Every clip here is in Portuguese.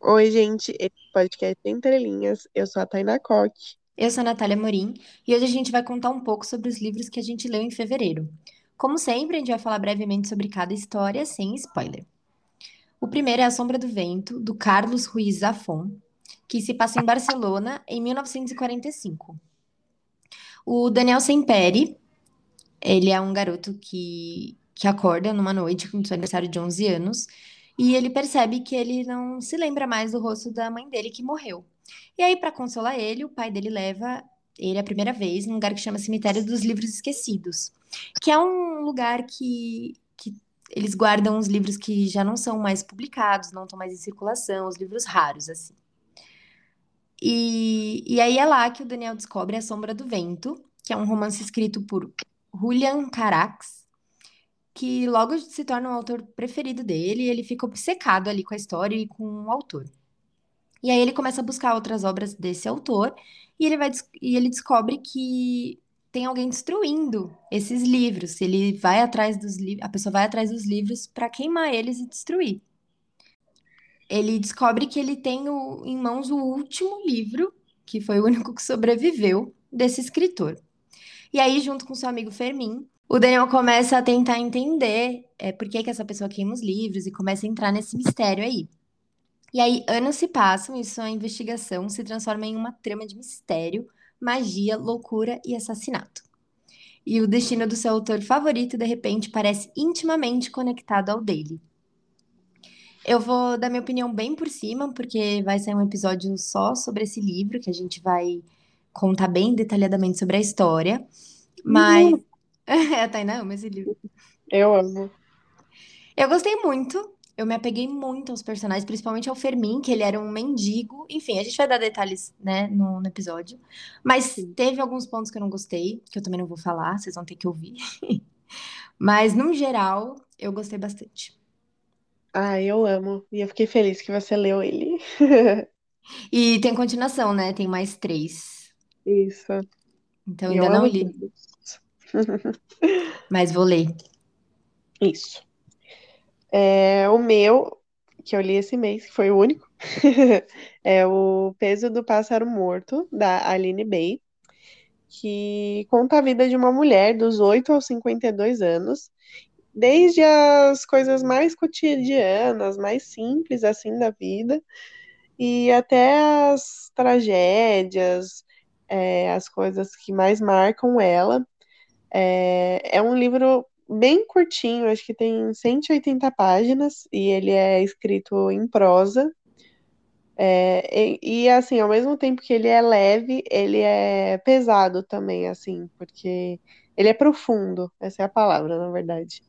Oi, gente, esse podcast é Entre Linhas. Eu sou a Tainá Coque. Eu sou a Natália Morim e hoje a gente vai contar um pouco sobre os livros que a gente leu em fevereiro. Como sempre, a gente vai falar brevemente sobre cada história, sem spoiler. O primeiro é A Sombra do Vento, do Carlos Ruiz Zafón, que se passa em Barcelona em 1945. O Daniel Semperi, ele é um garoto que, que acorda numa noite com seu aniversário de 11 anos e ele percebe que ele não se lembra mais do rosto da mãe dele que morreu. E aí, para consolar ele, o pai dele leva ele a primeira vez num lugar que chama Cemitério dos Livros Esquecidos, que é um lugar que, que eles guardam os livros que já não são mais publicados, não estão mais em circulação, os livros raros, assim. E, e aí é lá que o Daniel descobre A Sombra do Vento, que é um romance escrito por Julian Carax, que logo se torna o autor preferido dele, e ele fica obcecado ali com a história e com o autor. E aí ele começa a buscar outras obras desse autor, e ele vai e ele descobre que tem alguém destruindo esses livros. Ele vai atrás dos livros, a pessoa vai atrás dos livros para queimar eles e destruir. Ele descobre que ele tem o, em mãos o último livro, que foi o único que sobreviveu desse escritor. E aí, junto com seu amigo Fermin, o Daniel começa a tentar entender é, por que, que essa pessoa queima os livros e começa a entrar nesse mistério aí. E aí, anos se passam e sua investigação se transforma em uma trama de mistério, magia, loucura e assassinato. E o destino do seu autor favorito, de repente, parece intimamente conectado ao dele. Eu vou dar minha opinião bem por cima, porque vai ser um episódio só sobre esse livro, que a gente vai contar bem detalhadamente sobre a história. Mas. Uhum. É, a Tainá ama esse livro. Eu amo. Eu gostei muito. Eu me apeguei muito aos personagens, principalmente ao Fermin, que ele era um mendigo. Enfim, a gente vai dar detalhes, né, no, no episódio. Mas teve alguns pontos que eu não gostei, que eu também não vou falar, vocês vão ter que ouvir. Mas, no geral, eu gostei bastante. Ah, eu amo. E eu fiquei feliz que você leu ele. e tem continuação, né? Tem mais três. Isso. Então, ainda não li. Todos. Mas vou ler. Isso. É, o meu, que eu li esse mês, que foi o único, é o Peso do Pássaro Morto, da Aline Bay, que conta a vida de uma mulher dos 8 aos 52 anos, desde as coisas mais cotidianas, mais simples assim da vida, e até as tragédias, é, as coisas que mais marcam ela. É, é um livro bem curtinho, acho que tem 180 páginas, e ele é escrito em prosa. É, e, e, assim, ao mesmo tempo que ele é leve, ele é pesado também, assim, porque ele é profundo, essa é a palavra, na verdade.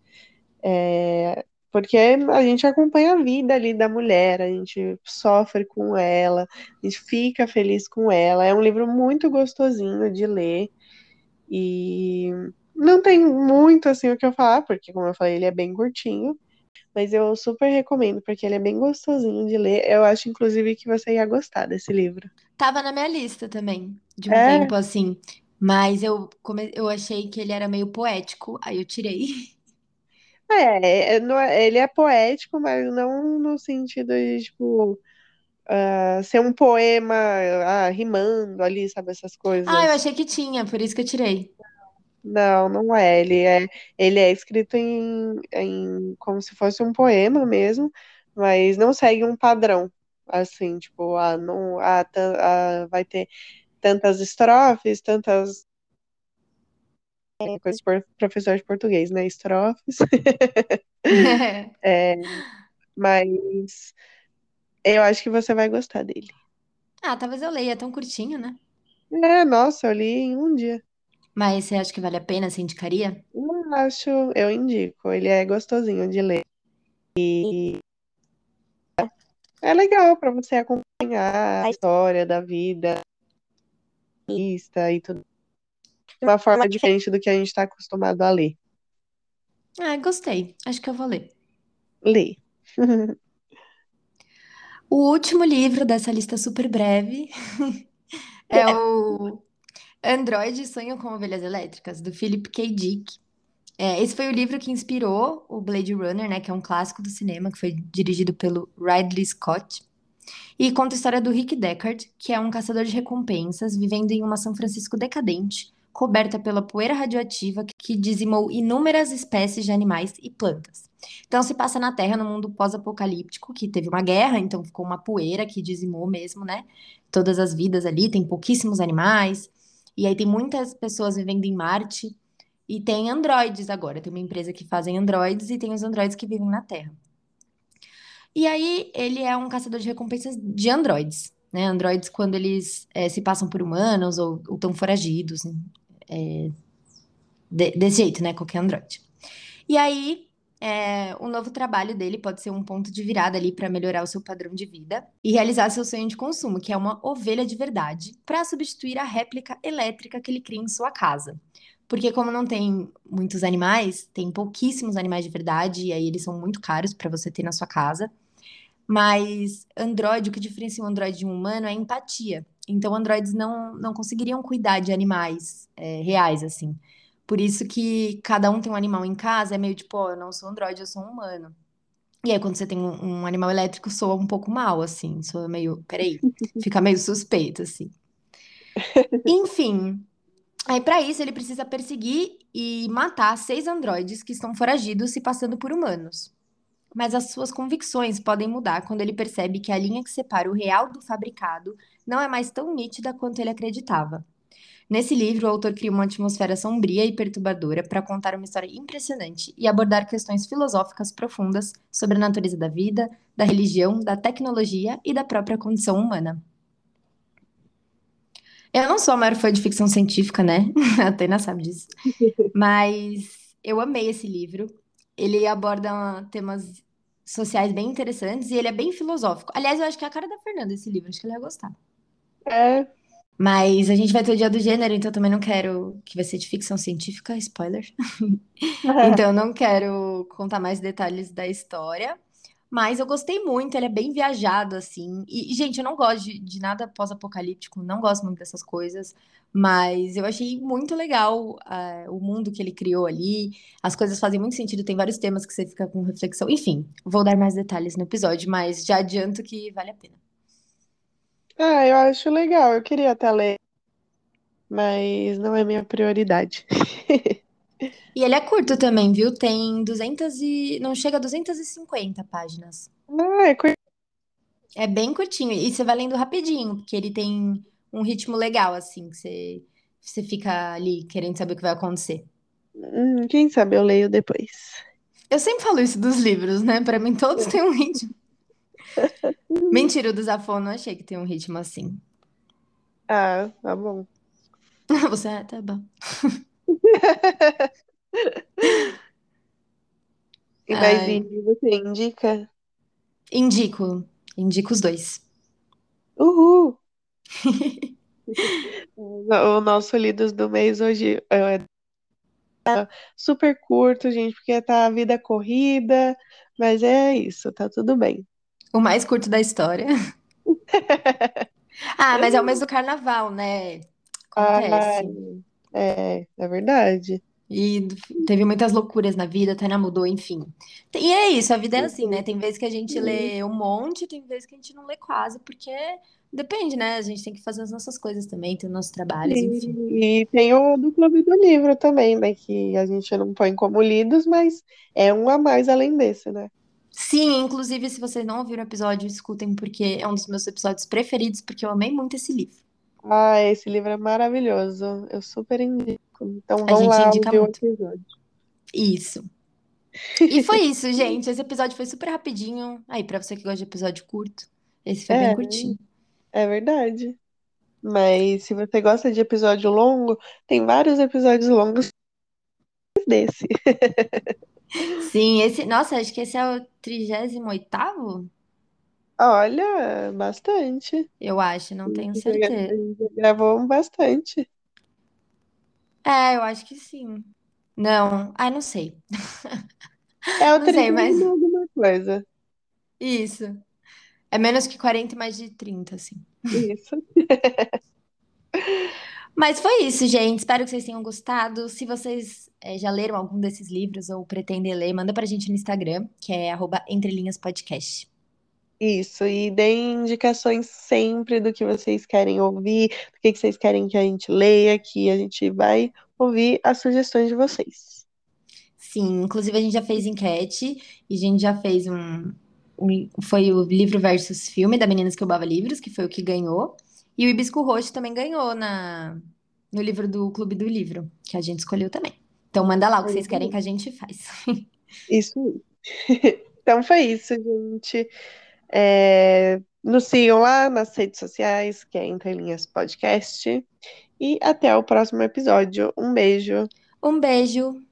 É, porque a gente acompanha a vida ali da mulher, a gente sofre com ela, a gente fica feliz com ela. É um livro muito gostosinho de ler. E não tem muito assim o que eu falar, porque, como eu falei, ele é bem curtinho. Mas eu super recomendo, porque ele é bem gostosinho de ler. Eu acho, inclusive, que você ia gostar desse livro. Tava na minha lista também, de um é. tempo assim. Mas eu, come... eu achei que ele era meio poético, aí eu tirei. É, é, é ele é poético, mas não no sentido de, tipo, uh, ser um poema uh, rimando ali, sabe, essas coisas. Ah, eu achei que tinha, por isso que eu tirei. Não, não é. Ele é, ele é escrito em, em como se fosse um poema mesmo, mas não segue um padrão. Assim, tipo, ah, não, ah, ah, vai ter tantas estrofes, tantas é, coisas por professor de português, né? Estrofes. é, mas eu acho que você vai gostar dele. Ah, talvez eu leia, é tão curtinho, né? É, nossa, eu li em um dia. Mas você acha que vale a pena? Você indicaria? Eu acho, eu indico. Ele é gostosinho de ler. E é legal para você acompanhar a história da vida e tudo. De uma forma diferente do que a gente está acostumado a ler. Ah, gostei. Acho que eu vou ler. Lê. O último livro dessa lista super breve é o Android Sonho com Ovelhas Elétricas, do Philip K. Dick. É, esse foi o livro que inspirou o Blade Runner, né, que é um clássico do cinema, que foi dirigido pelo Ridley Scott. E conta a história do Rick Deckard, que é um caçador de recompensas vivendo em uma São Francisco decadente, coberta pela poeira radioativa que dizimou inúmeras espécies de animais e plantas. Então se passa na Terra, no mundo pós-apocalíptico, que teve uma guerra, então ficou uma poeira que dizimou mesmo, né? Todas as vidas ali, tem pouquíssimos animais. E aí tem muitas pessoas vivendo em Marte. E tem androides agora. Tem uma empresa que fazem androides e tem os androides que vivem na Terra. E aí ele é um caçador de recompensas de androides. Né? Androides quando eles é, se passam por humanos ou estão foragidos. É, de, desse jeito, né? Qualquer androide. E aí é, o novo trabalho dele pode ser um ponto de virada ali para melhorar o seu padrão de vida e realizar seu sonho de consumo, que é uma ovelha de verdade, para substituir a réplica elétrica que ele cria em sua casa. Porque como não tem muitos animais, tem pouquíssimos animais de verdade e aí eles são muito caros para você ter na sua casa. Mas Android, o que diferencia um Android de um humano é empatia. Então, androides não, não conseguiriam cuidar de animais é, reais, assim. Por isso que cada um tem um animal em casa, é meio tipo, ó, eu não sou androide, eu sou um humano. E aí, quando você tem um, um animal elétrico, soa um pouco mal, assim, soa meio, peraí, fica meio suspeito, assim. Enfim, aí para isso ele precisa perseguir e matar seis androides que estão foragidos se passando por humanos. Mas as suas convicções podem mudar quando ele percebe que a linha que separa o real do fabricado não é mais tão nítida quanto ele acreditava. Nesse livro, o autor cria uma atmosfera sombria e perturbadora para contar uma história impressionante e abordar questões filosóficas profundas sobre a natureza da vida, da religião, da tecnologia e da própria condição humana. Eu não sou a maior fã de ficção científica, né? A Tena sabe disso. Mas eu amei esse livro. Ele aborda temas sociais bem interessantes e ele é bem filosófico. Aliás, eu acho que é a cara da Fernanda esse livro, acho que ela ia gostar. É, Mas a gente vai ter o dia do gênero, então eu também não quero que vai ser de ficção científica, spoiler. Então eu não quero contar mais detalhes da história. Mas eu gostei muito, ele é bem viajado, assim. E, gente, eu não gosto de, de nada pós-apocalíptico, não gosto muito dessas coisas. Mas eu achei muito legal uh, o mundo que ele criou ali. As coisas fazem muito sentido, tem vários temas que você fica com reflexão. Enfim, vou dar mais detalhes no episódio, mas já adianto que vale a pena. Ah, eu acho legal. Eu queria até ler, mas não é minha prioridade. E ele é curto também, viu? Tem 200 e... Não chega a 250 páginas. Ah, é coisa. É bem curtinho. E você vai lendo rapidinho, porque ele tem um ritmo legal, assim, que você, você fica ali querendo saber o que vai acontecer. Hum, quem sabe eu leio depois. Eu sempre falo isso dos livros, né? Pra mim, todos têm um ritmo. Mentira, o do Zafon, não achei que tem um ritmo assim. Ah, tá bom. Você, ah, tá bom. E mais Ai, indie você indica? indico. Indico os dois. Uhul! O nosso Lidos do mês hoje é super curto, gente, porque tá a vida corrida, mas é isso, tá tudo bem. O mais curto da história. Ah, mas é o mês do carnaval, né? Acontece. é, é verdade. E teve muitas loucuras na vida, até mudou, enfim. E é isso, a vida é assim, né? Tem vezes que a gente lê um monte, tem vezes que a gente não lê quase, porque depende, né? A gente tem que fazer as nossas coisas também, tem os nossos trabalhos, enfim. E, e tem o do Clube do Livro também, né? Que a gente não põe como lidos, mas é um a mais além desse, né? Sim, inclusive, se vocês não ouviram o episódio, escutem, porque é um dos meus episódios preferidos, porque eu amei muito esse livro. Ah, esse livro é maravilhoso. Eu super indico. Então vão gente lá ouvir o episódio. Isso. E foi isso, gente. Esse episódio foi super rapidinho. Aí, pra você que gosta de episódio curto, esse foi bem É, curtinho. é verdade. Mas se você gosta de episódio longo, tem vários episódios longos desse. Sim, esse. Nossa, acho que esse é o 38º? Olha, bastante. Eu acho, não tenho certeza. gravou bastante. É, eu acho que sim. Não, ai, não sei. É o Não sei, mas trigésimo alguma coisa. isso. É menos que 40 e mais de 30, assim. Isso. Mas foi isso, gente. Espero que vocês tenham gostado. Se vocês eh, já leram algum desses livros ou pretendem ler, manda pra gente no Instagram, que é arroba Entre Linhas Podcast. Isso, e deem indicações sempre do que vocês querem ouvir, do que que vocês querem que a gente leia, que a gente vai ouvir as sugestões de vocês. Sim, inclusive a gente já fez enquete e a gente já fez um, um- foi o livro versus filme da Meninas que Roubava Livros, que foi o que ganhou. E o Hibisco Roxo também ganhou na, no livro do Clube do Livro, que a gente escolheu também. Então manda lá o que vocês querem que a gente faz. Isso. Então foi isso, gente. É, nos sigam lá nas redes sociais, que é Entre Linhas Podcast. E até o próximo episódio. Um beijo. Um beijo!